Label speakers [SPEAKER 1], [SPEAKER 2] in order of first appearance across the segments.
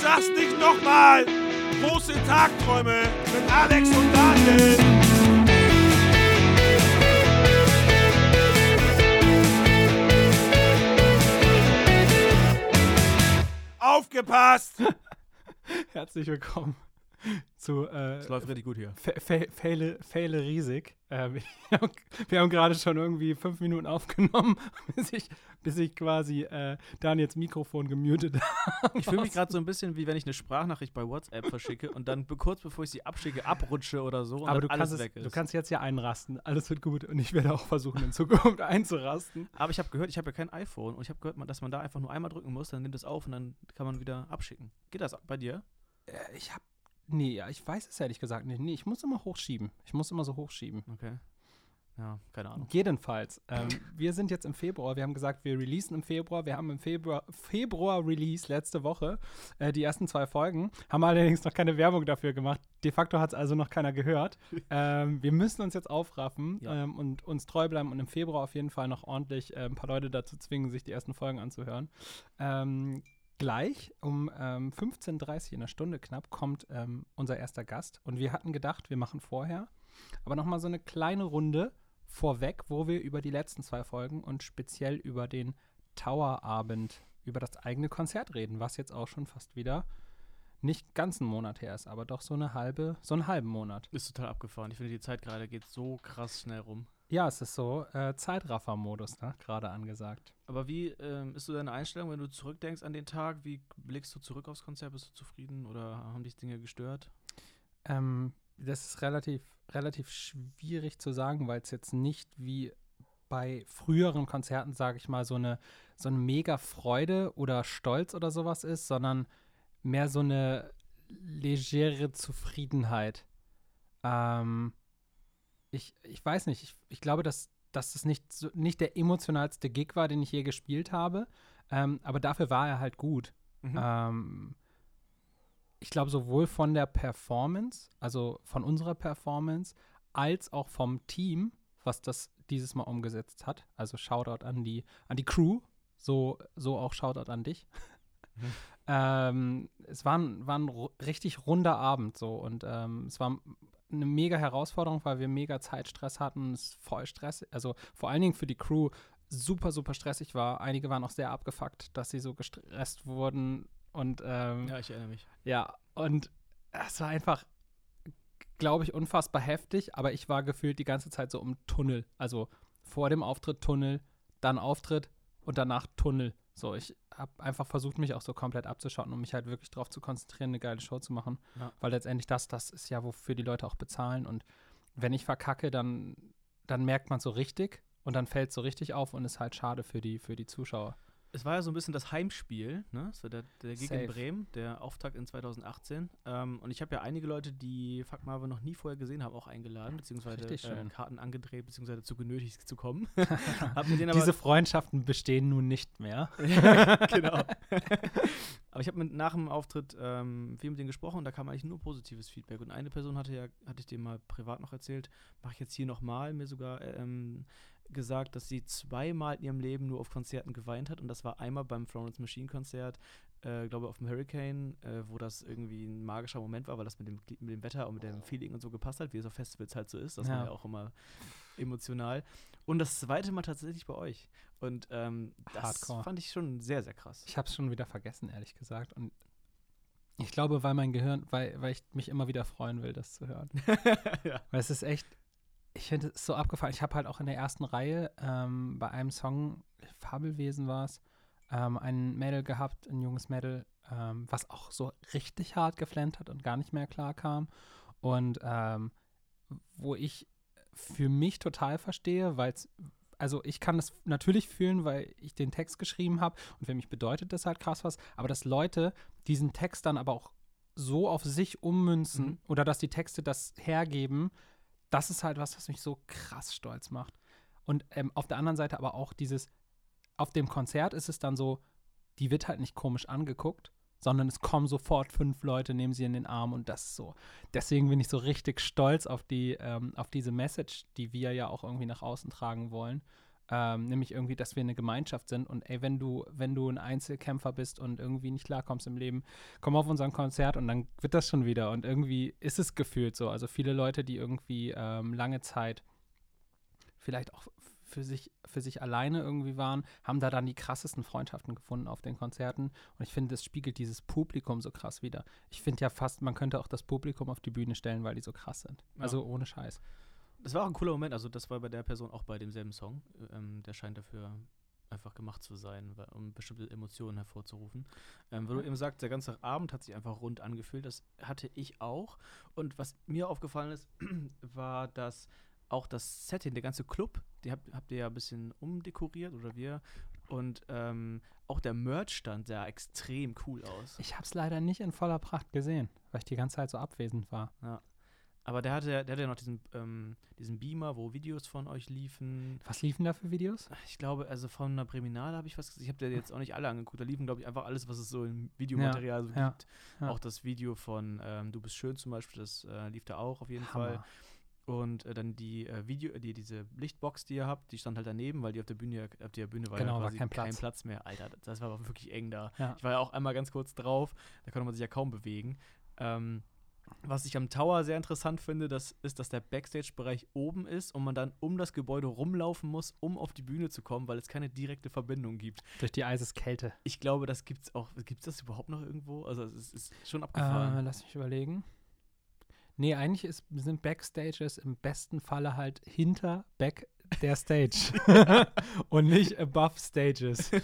[SPEAKER 1] sag's nicht nochmal. Große Tagträume mit Alex und Daniel. Aufgepasst!
[SPEAKER 2] Herzlich willkommen zu äh,
[SPEAKER 3] Es läuft richtig gut hier.
[SPEAKER 2] Fehle riesig. Äh, wir haben, gerade schon irgendwie fünf Minuten aufgenommen, bis ich, bis ich quasi äh, Daniels Mikrofon gemutet habe.
[SPEAKER 3] Ich fühle mich gerade so ein bisschen, wie wenn ich eine Sprachnachricht bei WhatsApp verschicke und dann kurz bevor ich sie abschicke, abrutsche oder so und
[SPEAKER 2] Aber du
[SPEAKER 3] alles
[SPEAKER 2] kannst, es,
[SPEAKER 3] weg ist.
[SPEAKER 2] du kannst jetzt ja einrasten. Alles wird gut. Und ich werde auch versuchen, in Zukunft einzurasten.
[SPEAKER 3] Aber ich habe gehört, ich habe ja kein iPhone und ich habe gehört, dass man da einfach nur einmal drücken muss, dann nimmt es auf und dann kann man wieder abschicken. Geht das bei dir?
[SPEAKER 2] Äh, ich habe. Nee, ja, ich weiß es ehrlich gesagt nicht. Nee, ich muss immer hochschieben. Ich muss immer so hochschieben.
[SPEAKER 3] Okay. Ja, keine Ahnung.
[SPEAKER 2] Jedenfalls, ähm, wir sind jetzt im Februar. Wir haben gesagt, wir releasen im Februar. Wir haben im Februar, Februar Release letzte Woche äh, die ersten zwei Folgen. Haben allerdings noch keine Werbung dafür gemacht. De facto hat es also noch keiner gehört. ähm, wir müssen uns jetzt aufraffen
[SPEAKER 3] Ja.
[SPEAKER 2] ähm, und uns treu bleiben und im Februar auf jeden Fall noch ordentlich äh, ein paar Leute dazu zwingen, sich die ersten Folgen anzuhören. Ähm, Gleich um ähm, 15.30 Uhr in einer Stunde knapp kommt ähm, unser erster Gast. Und wir hatten gedacht, wir machen vorher aber noch mal so eine kleine Runde vorweg, wo wir über die letzten zwei Folgen und speziell über den Tower-Abend, über das eigene Konzert reden, was jetzt auch schon fast wieder nicht ganz einen Monat her ist, aber doch so eine halbe, so einen halben Monat.
[SPEAKER 3] Ist total abgefahren. Ich finde, die Zeit gerade geht so krass schnell rum.
[SPEAKER 2] Ja, es ist so äh, Zeitraffer-Modus, ne? gerade angesagt.
[SPEAKER 3] Aber wie ähm, ist so deine Einstellung, wenn du zurückdenkst an den Tag? Wie blickst du zurück aufs Konzert? Bist du zufrieden oder haben dich Dinge gestört?
[SPEAKER 2] Ähm, das ist relativ, relativ schwierig zu sagen, weil es jetzt nicht wie bei früheren Konzerten, sage ich mal, so eine, so eine mega Freude oder Stolz oder sowas ist, sondern mehr so eine legere Zufriedenheit. Ähm, ich, ich weiß nicht, ich, ich glaube, dass, dass das nicht, so, nicht der emotionalste Gig war, den ich je gespielt habe, ähm, aber dafür war er halt gut.
[SPEAKER 3] Mhm.
[SPEAKER 2] Ähm, ich glaube, sowohl von der Performance, also von unserer Performance, als auch vom Team, was das dieses Mal umgesetzt hat. Also Shoutout an die, an die Crew, so, so auch Shoutout an dich.
[SPEAKER 3] Mhm.
[SPEAKER 2] ähm, es war ein, war ein richtig runder Abend so und ähm, es war eine mega Herausforderung, weil wir mega Zeitstress hatten. Es ist voll Stress, also vor allen Dingen für die Crew super, super stressig war. Einige waren auch sehr abgefuckt, dass sie so gestresst wurden und ähm,
[SPEAKER 3] Ja, ich erinnere mich.
[SPEAKER 2] ja, und es war einfach, glaube ich, unfassbar heftig, aber ich war gefühlt die ganze Zeit so im Tunnel. Also vor dem Auftritt Tunnel, dann Auftritt und danach Tunnel. So, ich habe einfach versucht, mich auch so komplett abzuschotten, um mich halt wirklich darauf zu konzentrieren, eine geile Show zu machen.
[SPEAKER 3] Ja.
[SPEAKER 2] Weil letztendlich das, das ist ja, wofür die Leute auch bezahlen. Und wenn ich verkacke, dann, dann merkt man so richtig und dann fällt so richtig auf und ist halt schade für die, für die Zuschauer.
[SPEAKER 3] Es war ja so ein bisschen das Heimspiel, ne? War der, der Gig
[SPEAKER 2] Safe.
[SPEAKER 3] in Bremen, der Auftakt in 2018. Ähm, und ich habe ja einige Leute, die Fuck Marvel noch nie vorher gesehen haben, auch eingeladen, beziehungsweise äh. Karten angedreht, beziehungsweise dazu genötigt zu kommen.
[SPEAKER 2] Diese Freundschaften bestehen nun nicht mehr.
[SPEAKER 3] genau. Aber ich habe nach dem Auftritt ähm, viel mit denen gesprochen und da kam eigentlich nur positives Feedback. Und eine Person hatte ja, hatte ich dem mal privat noch erzählt, mache ich jetzt hier nochmal, mir sogar ähm, gesagt, dass sie zweimal in ihrem Leben nur auf Konzerten geweint hat. Und das war einmal beim Florence Machine Konzert, äh, glaube auf dem Hurricane, äh, wo das irgendwie ein magischer Moment war, weil das mit dem, mit dem Wetter und mit dem Feeling und so gepasst hat, wie es auf Festivals halt so ist. Das
[SPEAKER 2] Ja.
[SPEAKER 3] war ja auch immer emotional. Und das zweite Mal tatsächlich bei euch. Und ähm, das
[SPEAKER 2] Hardcore.
[SPEAKER 3] fand ich schon sehr, sehr krass.
[SPEAKER 2] Ich habe es schon wieder vergessen, ehrlich gesagt. Und ich glaube, weil mein Gehirn, weil, weil ich mich immer wieder freuen will, das zu hören.
[SPEAKER 3] ja.
[SPEAKER 2] Weil es ist echt, ich finde es so abgefallen. Ich habe halt auch in der ersten Reihe ähm, bei einem Song, Fabelwesen war es, ähm, ein Mädel gehabt, ein junges Mädel, ähm, was auch so richtig hart geflennt hat und gar nicht mehr klar kam. Und ähm, wo ich für mich total verstehe, weil es, also ich kann das natürlich fühlen, weil ich den Text geschrieben habe und für mich bedeutet das halt krass was, aber dass Leute diesen Text dann aber auch so auf sich ummünzen
[SPEAKER 3] Mhm.
[SPEAKER 2] oder dass die Texte das hergeben, das ist halt was, was mich so krass stolz macht. Und ähm, auf der anderen Seite aber auch dieses, auf dem Konzert ist es dann so, die wird halt nicht komisch angeguckt, sondern es kommen sofort fünf Leute, nehmen sie in den Arm und das so. Deswegen bin ich so richtig stolz auf die, ähm, auf diese Message, die wir ja auch irgendwie nach außen tragen wollen. Ähm, nämlich irgendwie, dass wir eine Gemeinschaft sind und ey, wenn du, wenn du ein Einzelkämpfer bist und irgendwie nicht klarkommst im Leben, komm auf unseren Konzert und dann wird das schon wieder. Und irgendwie ist es gefühlt so. Also viele Leute, die irgendwie ähm, lange Zeit vielleicht auch für sich, für sich alleine irgendwie waren, haben da dann die krassesten Freundschaften gefunden auf den Konzerten. Und ich finde, das spiegelt dieses Publikum so krass wieder. Ich finde ja fast, man könnte auch das Publikum auf die Bühne stellen, weil die so krass sind.
[SPEAKER 3] Ja.
[SPEAKER 2] Also ohne Scheiß.
[SPEAKER 3] Das war auch ein cooler Moment. Also, das war bei der Person auch bei demselben Song. Ähm, der scheint dafür einfach gemacht zu sein, weil, um bestimmte Emotionen hervorzurufen. Ähm, weil du eben sagst, der ganze Abend hat sich einfach rund angefühlt. Das hatte ich auch. Und was mir aufgefallen ist, war, dass auch das Setting, der ganze Club, die habt, habt ihr ja ein bisschen umdekoriert oder wir. Und ähm, auch der Merch-Stand sah extrem cool aus.
[SPEAKER 2] Ich habe es leider nicht in voller Pracht gesehen, weil ich die ganze Zeit so abwesend war.
[SPEAKER 3] Aber der hatte, der hatte ja noch diesen, ähm, diesen Beamer, wo Videos von euch liefen.
[SPEAKER 2] Was liefen da für Videos?
[SPEAKER 3] Ich glaube, also von einer Priminale habe ich was gesehen. Ich habe dir jetzt auch nicht alle angeguckt. Da liefen, glaube ich, einfach alles, was es so im Videomaterial so
[SPEAKER 2] ja,
[SPEAKER 3] gibt.
[SPEAKER 2] ja.
[SPEAKER 3] Auch das Video von ähm, Du bist schön zum Beispiel, das äh, lief da auch auf jeden Fall.
[SPEAKER 2] Hammer.
[SPEAKER 3] Und äh, dann die äh, Video, die, diese Lichtbox, die ihr habt, die stand halt daneben, weil die auf der Bühne, auf der Bühne war
[SPEAKER 2] Genau,
[SPEAKER 3] ja
[SPEAKER 2] war
[SPEAKER 3] quasi
[SPEAKER 2] kein
[SPEAKER 3] kein
[SPEAKER 2] Platz.
[SPEAKER 3] Platz mehr. Alter, das- war aber wirklich eng da. Ich war ja auch einmal ganz kurz drauf, da konnte man sich ja kaum bewegen. Ähm, was ich am Tower sehr interessant finde, das ist, dass der Backstage-Bereich oben ist und man dann um das Gebäude rumlaufen muss, um auf die Bühne zu kommen, weil es keine direkte Verbindung gibt.
[SPEAKER 2] Durch die Eiseskälte.
[SPEAKER 3] Ich glaube, das gibt's auch. Gibt es das überhaupt noch irgendwo? Also es ist schon
[SPEAKER 2] Äh,
[SPEAKER 3] abgefahren.
[SPEAKER 2] lass mich überlegen. Nee, eigentlich ist, sind Backstages im besten Falle halt hinter Back der Stage und nicht above Stages.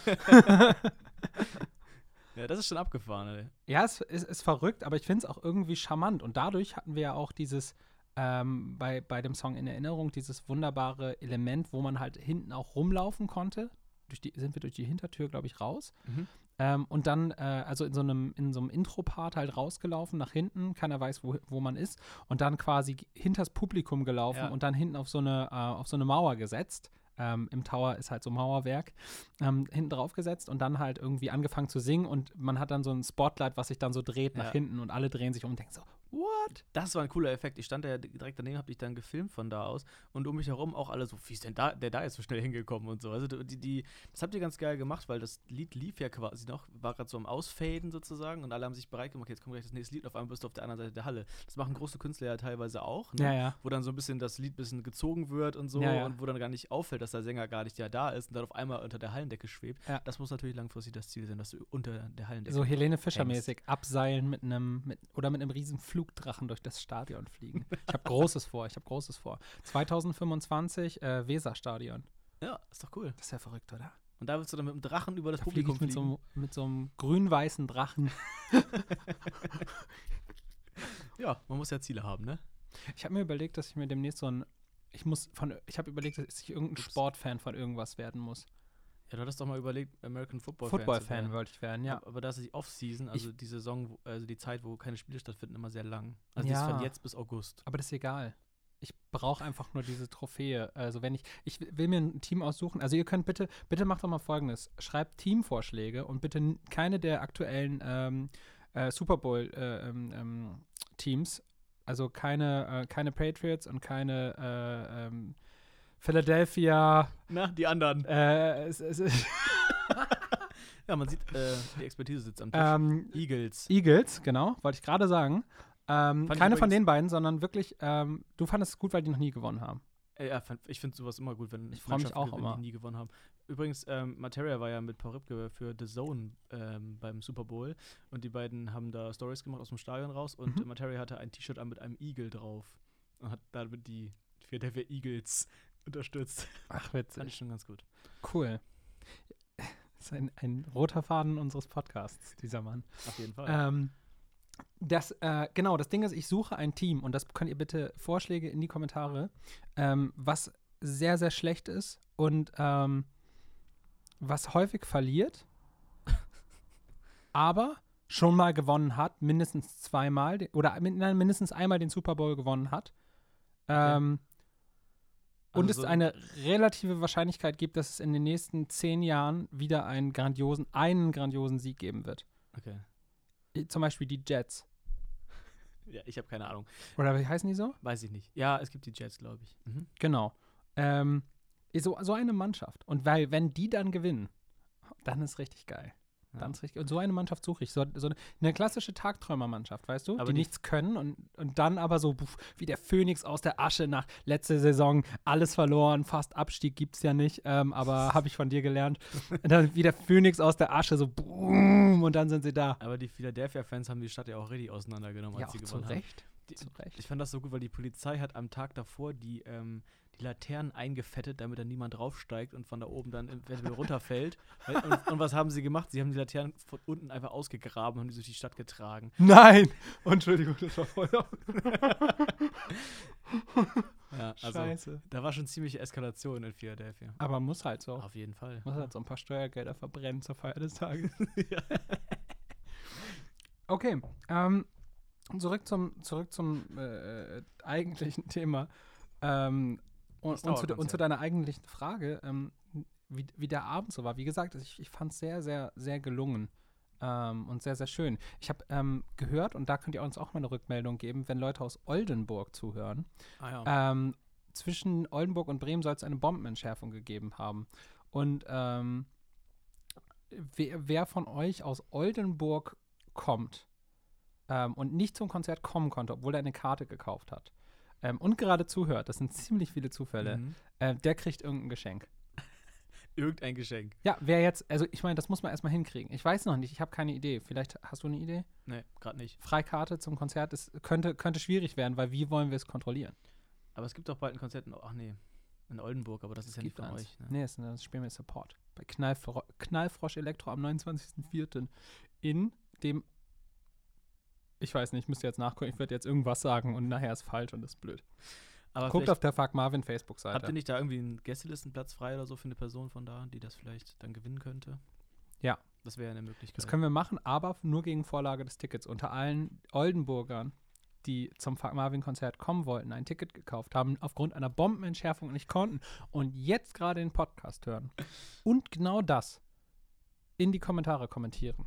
[SPEAKER 3] ja, das ist schon abgefahren, ey.
[SPEAKER 2] Ja, es ist, ist verrückt, aber ich finde es auch irgendwie charmant. Und dadurch hatten wir ja auch dieses, ähm, bei, bei dem Song in Erinnerung, dieses wunderbare Element, wo man halt hinten auch rumlaufen konnte. Durch die, sind wir durch die Hintertür, glaube ich, raus.
[SPEAKER 3] Mhm.
[SPEAKER 2] Ähm, und dann, äh, also in so einem, in so einem Intro-Part halt rausgelaufen nach hinten, keiner weiß, wo, wo man ist, und dann quasi hinters Publikum gelaufen
[SPEAKER 3] Ja.
[SPEAKER 2] und dann hinten auf so eine, äh, auf so eine Mauer gesetzt. Ähm, Im Tower ist halt so Mauerwerk, ähm, hinten drauf gesetzt und dann halt irgendwie angefangen zu singen und man hat dann so ein Spotlight, was sich dann so dreht nach
[SPEAKER 3] Ja.
[SPEAKER 2] hinten und alle drehen sich um und denken so, what?
[SPEAKER 3] Das war ein cooler Effekt. Ich stand da ja direkt daneben, habe dich dann gefilmt von da aus und um mich herum auch alle so, wie ist denn da, der da jetzt so schnell hingekommen und so. Also die, die, das habt ihr ganz geil gemacht, weil das Lied lief ja quasi noch, war gerade so am Ausfaden sozusagen und alle haben sich bereit gemacht, jetzt kommt gleich das nächste Lied und auf einmal bist du auf der anderen Seite der Halle. Das machen große Künstler ja teilweise auch, ne?
[SPEAKER 2] Ja, ja.
[SPEAKER 3] wo dann so ein bisschen das Lied ein bisschen gezogen wird und so
[SPEAKER 2] Ja,
[SPEAKER 3] und wo dann gar nicht auffällt, dass der Sänger gar nicht ja da ist und dann auf einmal unter der Hallendecke schwebt.
[SPEAKER 2] Ja.
[SPEAKER 3] Das muss natürlich langfristig das Ziel sein, dass du unter der Hallendecke
[SPEAKER 2] So Helene Fischer-mäßig abseilen mit einem mit, oder mit einem riesen Flugdrachen durch das Stadion fliegen. Ich habe Großes vor, ich habe Großes vor. 2025 äh, Weserstadion.
[SPEAKER 3] Ja, ist doch cool.
[SPEAKER 2] Das ist ja verrückt, oder?
[SPEAKER 3] Und da willst du dann mit dem Drachen über das
[SPEAKER 2] Da
[SPEAKER 3] Publikum
[SPEAKER 2] ich mit so,
[SPEAKER 3] fliegen.
[SPEAKER 2] einem- mit so einem grün-weißen Drachen.
[SPEAKER 3] Ja, man muss ja Ziele haben, ne?
[SPEAKER 2] Ich habe mir überlegt, dass ich mir demnächst so ein ich muss von ich habe überlegt, dass ich irgendein. Sportfan von irgendwas werden muss.
[SPEAKER 3] Ja, du hattest doch mal überlegt, American Football Fan zu
[SPEAKER 2] Football-Fan
[SPEAKER 3] werden.
[SPEAKER 2] wollte ich werden, ja.
[SPEAKER 3] Aber da ist die Off-Season, also die Saison, wo- also die Zeit, wo keine Spiele stattfinden, immer sehr lang. Also die ist
[SPEAKER 2] Ja.
[SPEAKER 3] von jetzt bis August.
[SPEAKER 2] Aber das ist egal. Ich brauche einfach nur diese Trophäe. Also wenn ich, ich will mir ein Team aussuchen. Also ihr könnt bitte, bitte macht doch mal folgendes. Schreibt Teamvorschläge und bitte keine der aktuellen ähm, äh, Super Bowl äh, ähm, ähm, Teams. Also keine, äh, keine Patriots und keine äh, ähm, Philadelphia.
[SPEAKER 3] Na, die anderen.
[SPEAKER 2] Äh, es, es,
[SPEAKER 3] Ja, man sieht, äh, die Expertise sitzt am Tisch.
[SPEAKER 2] ähm,
[SPEAKER 3] Eagles.
[SPEAKER 2] Eagles, genau, wollte ich gerade sagen. Ähm, keine von den beiden, sondern wirklich, ähm, du fandest es gut, weil die noch nie gewonnen haben.
[SPEAKER 3] Äh, ja, ich finde sowas immer gut, wenn
[SPEAKER 2] Ich freu mich auch immer.
[SPEAKER 3] die nie gewonnen haben. Übrigens, ähm, Materia war ja mit Paul Ripke für The Zone ähm, beim Super Bowl und die beiden haben da Stories gemacht aus dem Stadion raus und
[SPEAKER 2] Mhm.
[SPEAKER 3] Materia hatte ein T-Shirt an mit einem Igel drauf und hat damit die Philadelphia Eagles unterstützt.
[SPEAKER 2] Ach,
[SPEAKER 3] Fand
[SPEAKER 2] witzig.
[SPEAKER 3] ich schon ganz gut.
[SPEAKER 2] Cool. Das ist ein, ein roter Faden unseres Podcasts, dieser Mann.
[SPEAKER 3] Auf jeden Fall.
[SPEAKER 2] Ähm, das, äh, genau, das Ding ist, ich suche ein Team und das könnt ihr bitte Vorschläge in die Kommentare, ähm, was sehr, sehr schlecht ist und ähm, was häufig verliert, aber schon mal gewonnen hat, mindestens zweimal den- oder nein, mindestens einmal den Super Bowl gewonnen hat. Ähm, und
[SPEAKER 3] Also
[SPEAKER 2] es eine relative Wahrscheinlichkeit gibt, dass es in den nächsten zehn Jahren wieder einen grandiosen, einen grandiosen Sieg geben wird.
[SPEAKER 3] okay.
[SPEAKER 2] Zum Beispiel die Jets.
[SPEAKER 3] Ja, ich habe keine Ahnung.
[SPEAKER 2] Oder wie heißen die so?
[SPEAKER 3] Weiß ich nicht. Ja, es gibt die Jets, glaube ich. Mhm.
[SPEAKER 2] Genau. Ähm, So, so eine Mannschaft. Und weil, wenn die dann gewinnen, dann ist richtig geil. Ist richtig. Und so eine Mannschaft suche ich. So, so eine, klassische Tagträumermannschaft, weißt du?
[SPEAKER 3] Aber
[SPEAKER 2] die,
[SPEAKER 3] die-
[SPEAKER 2] nichts können und, und dann aber so puff, wie der Phönix aus der Asche nach letzter Saison alles verloren. Fast Abstieg gibt es ja nicht, ähm, aber habe ich von dir gelernt. Und dann wie der Phönix aus der Asche, so boom, und dann sind sie da.
[SPEAKER 3] Aber die Philadelphia-Fans haben die Stadt ja auch richtig auseinandergenommen,
[SPEAKER 2] Ja,
[SPEAKER 3] als sie gewonnen haben.
[SPEAKER 2] Recht.
[SPEAKER 3] Die-
[SPEAKER 2] Zu Recht.
[SPEAKER 3] Ich fand das so gut, weil die Polizei hat am Tag davor die, ähm, die Laternen eingefettet, damit da niemand draufsteigt und von da oben dann eventuell runterfällt. Und, und was haben sie gemacht? Sie haben die Laternen von unten einfach ausgegraben und haben die durch die Stadt getragen.
[SPEAKER 2] Nein! Entschuldigung, das war voll.
[SPEAKER 3] Ja, also
[SPEAKER 2] Scheiße.
[SPEAKER 3] da war schon ziemliche Eskalation in Philadelphia.
[SPEAKER 2] Aber muss halt so.
[SPEAKER 3] Auf jeden Fall.
[SPEAKER 2] Muss halt so ein paar Steuergelder verbrennen zur Feier des Tages.
[SPEAKER 3] Ja.
[SPEAKER 2] Okay, ähm, zurück zum, zurück zum äh, eigentlichen Thema. Ähm, und, und, zu, und zu deiner eigentlichen Frage, ähm, wie, wie der Abend so war. Wie gesagt, ich, ich fand es sehr, sehr, sehr gelungen ähm, und sehr, sehr schön. Ich habe ähm, gehört, und da könnt ihr uns auch mal eine Rückmeldung geben, wenn Leute aus Oldenburg zuhören.
[SPEAKER 3] Ah ja.
[SPEAKER 2] Ähm, zwischen Oldenburg und Bremen soll es eine Bombenentschärfung gegeben haben. Und ähm, wer, wer von euch aus Oldenburg kommt ähm, und nicht zum Konzert kommen konnte, obwohl er eine Karte gekauft hat ähm, und gerade zuhört, das sind ziemlich viele Zufälle,
[SPEAKER 3] Mhm.
[SPEAKER 2] äh, der kriegt irgendein Geschenk.
[SPEAKER 3] Irgendein Geschenk.
[SPEAKER 2] Ja, wer jetzt, also ich meine, das muss man erstmal hinkriegen. Ich weiß noch nicht, ich habe keine Idee. Vielleicht hast du eine Idee?
[SPEAKER 3] Nee, gerade nicht.
[SPEAKER 2] Freikarte zum Konzert ist, könnte, könnte schwierig werden, weil wie wollen wir es kontrollieren?
[SPEAKER 3] Aber es gibt doch bald ein Konzert in, ach nee, in Oldenburg, aber das ist ja nicht von
[SPEAKER 2] eins.
[SPEAKER 3] euch. Ne?
[SPEAKER 2] Nee, das, das spielen wir Support. Bei Knallfro Knallfrosch Elektro am 29.04. in dem. Ich weiß nicht, ich müsste jetzt nachgucken. Ich würde jetzt irgendwas sagen und nachher ist falsch und ist blöd.
[SPEAKER 3] Aber
[SPEAKER 2] Guckt auf der Fuck Marvin
[SPEAKER 3] habt ihr
[SPEAKER 2] Facebook-Seite.
[SPEAKER 3] nicht da irgendwie einen Gästelistenplatz frei oder so für eine Person von da, die das vielleicht dann gewinnen könnte?
[SPEAKER 2] Ja.
[SPEAKER 3] Das wäre eine Möglichkeit.
[SPEAKER 2] Das können wir machen, aber nur gegen Vorlage des Tickets. Unter allen Oldenburgern, die zum Fuck Marvin-Konzert kommen wollten, ein Ticket gekauft haben, aufgrund einer Bombenentschärfung nicht konnten und jetzt gerade den Podcast hören und genau das in die Kommentare kommentieren.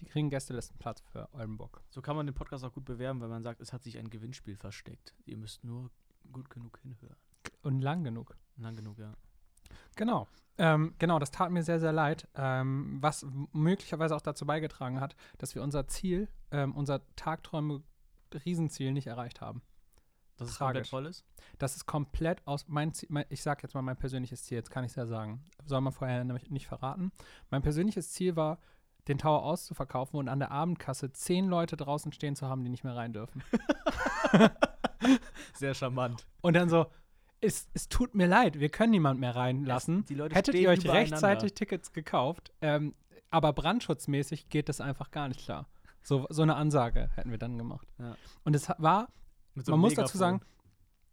[SPEAKER 2] Die kriegen Gästelistenplatz für Oldenburg.
[SPEAKER 3] so kann man den Podcast auch gut bewerben, weil man sagt, es hat sich ein Gewinnspiel versteckt. Ihr müsst nur gut genug hinhören.
[SPEAKER 2] Und lang genug.
[SPEAKER 3] Lang genug, ja.
[SPEAKER 2] Genau. Ähm, genau, das tat mir sehr, sehr leid, ähm, was möglicherweise auch dazu beigetragen hat, dass wir unser Ziel, ähm, unser Tagträume-Riesenziel nicht erreicht haben.
[SPEAKER 3] Dass es
[SPEAKER 2] Tragisch.
[SPEAKER 3] komplett voll ist?
[SPEAKER 2] Das ist komplett aus mein Ziel, mein, ich sag jetzt mal mein persönliches Ziel, jetzt kann ich es ja sagen. Soll man vorher nämlich nicht verraten. Mein persönliches Ziel war, den Tower auszuverkaufen und an der Abendkasse zehn Leute draußen stehen zu haben, die nicht mehr rein dürfen.
[SPEAKER 3] Sehr charmant.
[SPEAKER 2] Und dann so, es, es tut mir leid, wir können niemand mehr reinlassen.
[SPEAKER 3] Die Leute
[SPEAKER 2] Hättet ihr euch rechtzeitig Tickets gekauft, ähm, aber brandschutzmäßig geht das einfach gar nicht klar. So, so eine Ansage hätten wir dann gemacht.
[SPEAKER 3] Ja.
[SPEAKER 2] Und es war
[SPEAKER 3] so
[SPEAKER 2] man muss dazu sagen,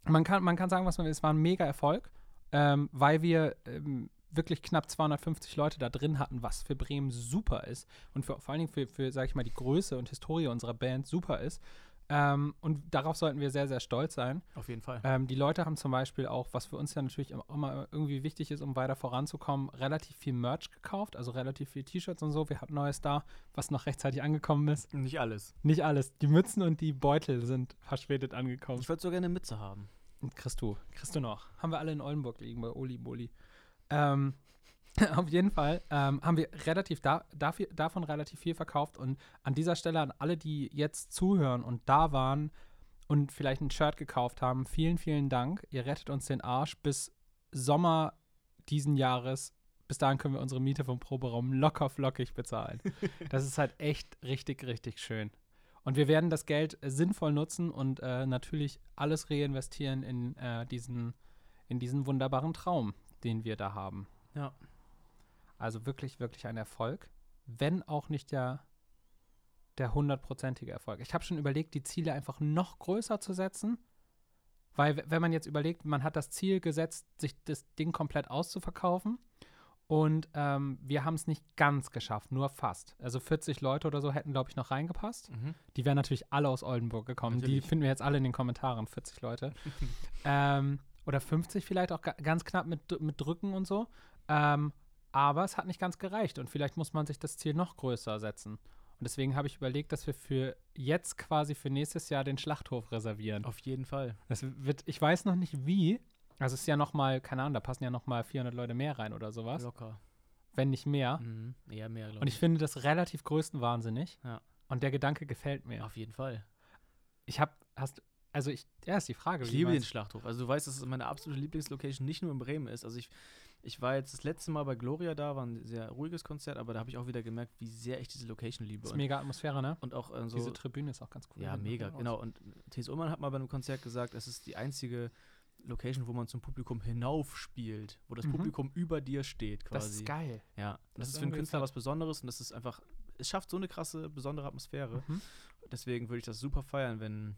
[SPEAKER 2] man kann, man kann sagen, was man will, es war ein mega Erfolg, ähm, weil wir ähm, wirklich knapp 250 Leute da drin hatten, was für Bremen super ist und für, vor allen Dingen für, für sag ich mal, die Größe und Historie unserer Band super ist. Ähm, und darauf sollten wir sehr, sehr stolz sein.
[SPEAKER 3] Auf jeden Fall.
[SPEAKER 2] Ähm, die Leute haben zum Beispiel auch, was für uns ja natürlich immer, irgendwie wichtig ist, um weiter voranzukommen, relativ viel Merch gekauft, also relativ viel T-Shirts und so. Wir hatten Neues da, was noch rechtzeitig angekommen ist.
[SPEAKER 3] Nicht alles.
[SPEAKER 2] Nicht alles. Die Mützen und die Beutel sind verspätet angekommen.
[SPEAKER 3] Ich würde so gerne eine Mütze haben.
[SPEAKER 2] Kriegst du. Kriegst du noch. Haben wir alle in Oldenburg liegen bei Oli Boli. Ähm, auf jeden Fall ähm, haben wir relativ da, dafür, davon relativ viel verkauft und an dieser Stelle an alle, die jetzt zuhören und da waren und vielleicht ein Shirt gekauft haben, vielen, vielen Dank. Ihr rettet uns den Arsch bis Sommer diesen Jahres. Bis dahin können wir unsere Miete vom Proberaum locker flockig bezahlen. Das ist halt echt richtig, richtig schön. Und wir werden das Geld äh, sinnvoll nutzen und äh, natürlich alles reinvestieren in, äh, diesen, in diesen wunderbaren Traum, den wir da haben.
[SPEAKER 3] Ja.
[SPEAKER 2] Also wirklich, wirklich ein Erfolg, wenn auch nicht der, der hundertprozentige Erfolg. Ich habe schon überlegt, die Ziele einfach noch größer zu setzen, weil wenn man jetzt überlegt, man hat das Ziel gesetzt, sich das Ding komplett auszuverkaufen und ähm, wir haben es nicht ganz geschafft, nur fast. Also 40 Leute oder so hätten, glaube ich, noch reingepasst.
[SPEAKER 3] Mhm.
[SPEAKER 2] Die wären natürlich alle aus Oldenburg gekommen.
[SPEAKER 3] Natürlich.
[SPEAKER 2] Die finden wir jetzt alle in den Kommentaren, 40 Leute. ähm, oder 50 vielleicht auch ga ganz knapp mit, mit Drücken und so. Ähm, aber es hat nicht ganz gereicht und vielleicht muss man sich das Ziel noch größer setzen. Und deswegen habe ich überlegt, dass wir für jetzt quasi für nächstes Jahr den Schlachthof reservieren.
[SPEAKER 3] Auf jeden Fall.
[SPEAKER 2] Das wird, ich weiß noch nicht wie, Also es ist ja noch mal, keine Ahnung, da passen ja noch mal 400 Leute mehr rein oder sowas,
[SPEAKER 3] Locker.
[SPEAKER 2] wenn nicht mehr.
[SPEAKER 3] Mhm. Eher mehr, glaube
[SPEAKER 2] Und ich finde das relativ größtenwahnsinnig.
[SPEAKER 3] Ja.
[SPEAKER 2] Und der Gedanke gefällt mir.
[SPEAKER 3] Auf jeden Fall.
[SPEAKER 2] Ich habe, hast, also ich, ja, ist die Frage.
[SPEAKER 3] Ich liebe den Schlachthof. Also du weißt, dass es meine absolute Lieblingslocation nicht nur in Bremen ist. Also ich, ich war jetzt das letzte Mal bei Gloria da, war ein sehr ruhiges Konzert, aber da habe ich auch wieder gemerkt, wie sehr ich diese Location liebe.
[SPEAKER 2] Ist
[SPEAKER 3] Und,
[SPEAKER 2] mega Atmosphäre, ne?
[SPEAKER 3] und auch äh, so.
[SPEAKER 2] Diese Tribüne ist auch ganz cool.
[SPEAKER 3] ja, mega, genau. Und T.S. Ullmann hat mal bei einem Konzert gesagt, es ist die einzige Location, wo man zum Publikum hinauf spielt, wo das
[SPEAKER 2] Mhm.
[SPEAKER 3] Publikum über dir steht quasi.
[SPEAKER 2] Das ist geil.
[SPEAKER 3] Ja, das,
[SPEAKER 2] Das
[SPEAKER 3] ist für einen Künstler was Besonderes und das ist einfach, es schafft so eine krasse, besondere Atmosphäre.
[SPEAKER 2] Mhm.
[SPEAKER 3] Deswegen würde ich das super feiern, wenn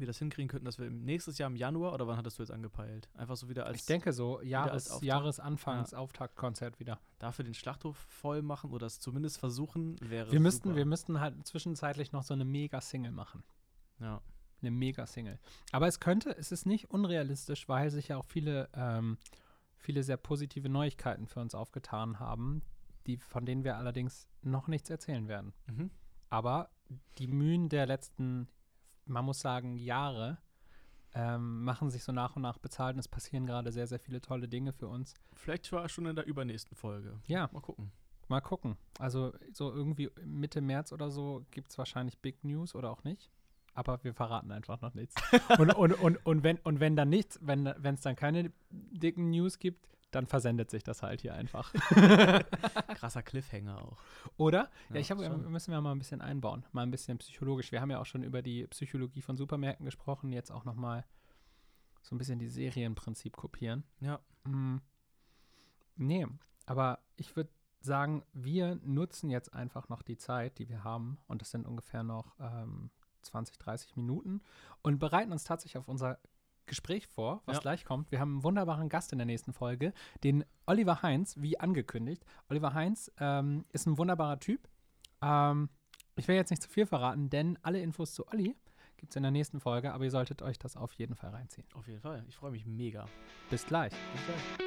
[SPEAKER 3] wir das hinkriegen könnten, dass wir im nächstes Jahr im Januar oder wann hattest du jetzt angepeilt? Einfach so wieder als
[SPEAKER 2] Ich denke so, Jahres,
[SPEAKER 3] Auftakt.
[SPEAKER 2] Jahresanfangs-Auftaktkonzert wieder.
[SPEAKER 3] dafür den Schlachthof voll machen oder es zumindest versuchen, wäre
[SPEAKER 2] Wir müssten,
[SPEAKER 3] super.
[SPEAKER 2] wir müssten halt zwischenzeitlich noch so eine Mega-Single machen.
[SPEAKER 3] ja.
[SPEAKER 2] Eine Mega-Single. Aber es könnte, es ist nicht unrealistisch, weil sich ja auch viele, ähm, viele sehr positive Neuigkeiten für uns aufgetan haben, die, von denen wir allerdings noch nichts erzählen werden.
[SPEAKER 3] Mhm.
[SPEAKER 2] Aber die Mühen der letzten, man muss sagen, Jahre ähm, machen sich so nach und nach bezahlt und es passieren gerade sehr, sehr viele tolle Dinge für uns.
[SPEAKER 3] Vielleicht war schon in der übernächsten Folge.
[SPEAKER 2] Ja,
[SPEAKER 3] Mal gucken.
[SPEAKER 2] mal gucken. Also so irgendwie Mitte März oder so gibt es wahrscheinlich Big News oder auch nicht. Aber wir verraten einfach noch nichts. und, und, und, und, wenn, und wenn dann nichts, wenn es dann keine dicken News gibt, dann versendet sich das halt hier einfach.
[SPEAKER 3] Krasser Cliffhanger auch.
[SPEAKER 2] Oder? Ja,
[SPEAKER 3] Ja,
[SPEAKER 2] ich habe,
[SPEAKER 3] schon.
[SPEAKER 2] müssen wir mal ein bisschen einbauen. Mal ein bisschen psychologisch. Wir haben ja auch schon über die Psychologie von Supermärkten gesprochen. Jetzt auch noch mal so ein bisschen die Serienprinzip kopieren.
[SPEAKER 3] Ja.
[SPEAKER 2] Mm. Nee, aber ich würde sagen, wir nutzen jetzt einfach noch die Zeit, die wir haben. Und das sind ungefähr noch ähm, 20, 30 Minuten. Und bereiten uns tatsächlich auf unser Gespräch vor, was
[SPEAKER 3] Ja.
[SPEAKER 2] gleich kommt. Wir haben einen wunderbaren Gast in der nächsten Folge, den Oliver Heinz, wie angekündigt. Oliver Heinz ähm, ist ein wunderbarer Typ. Ähm, ich will jetzt nicht zu viel verraten, denn alle Infos zu Olli gibt es in der nächsten Folge, aber ihr solltet euch das auf jeden Fall reinziehen.
[SPEAKER 3] Auf jeden Fall. Ich freue mich mega.
[SPEAKER 2] Bis gleich.
[SPEAKER 3] Bis gleich.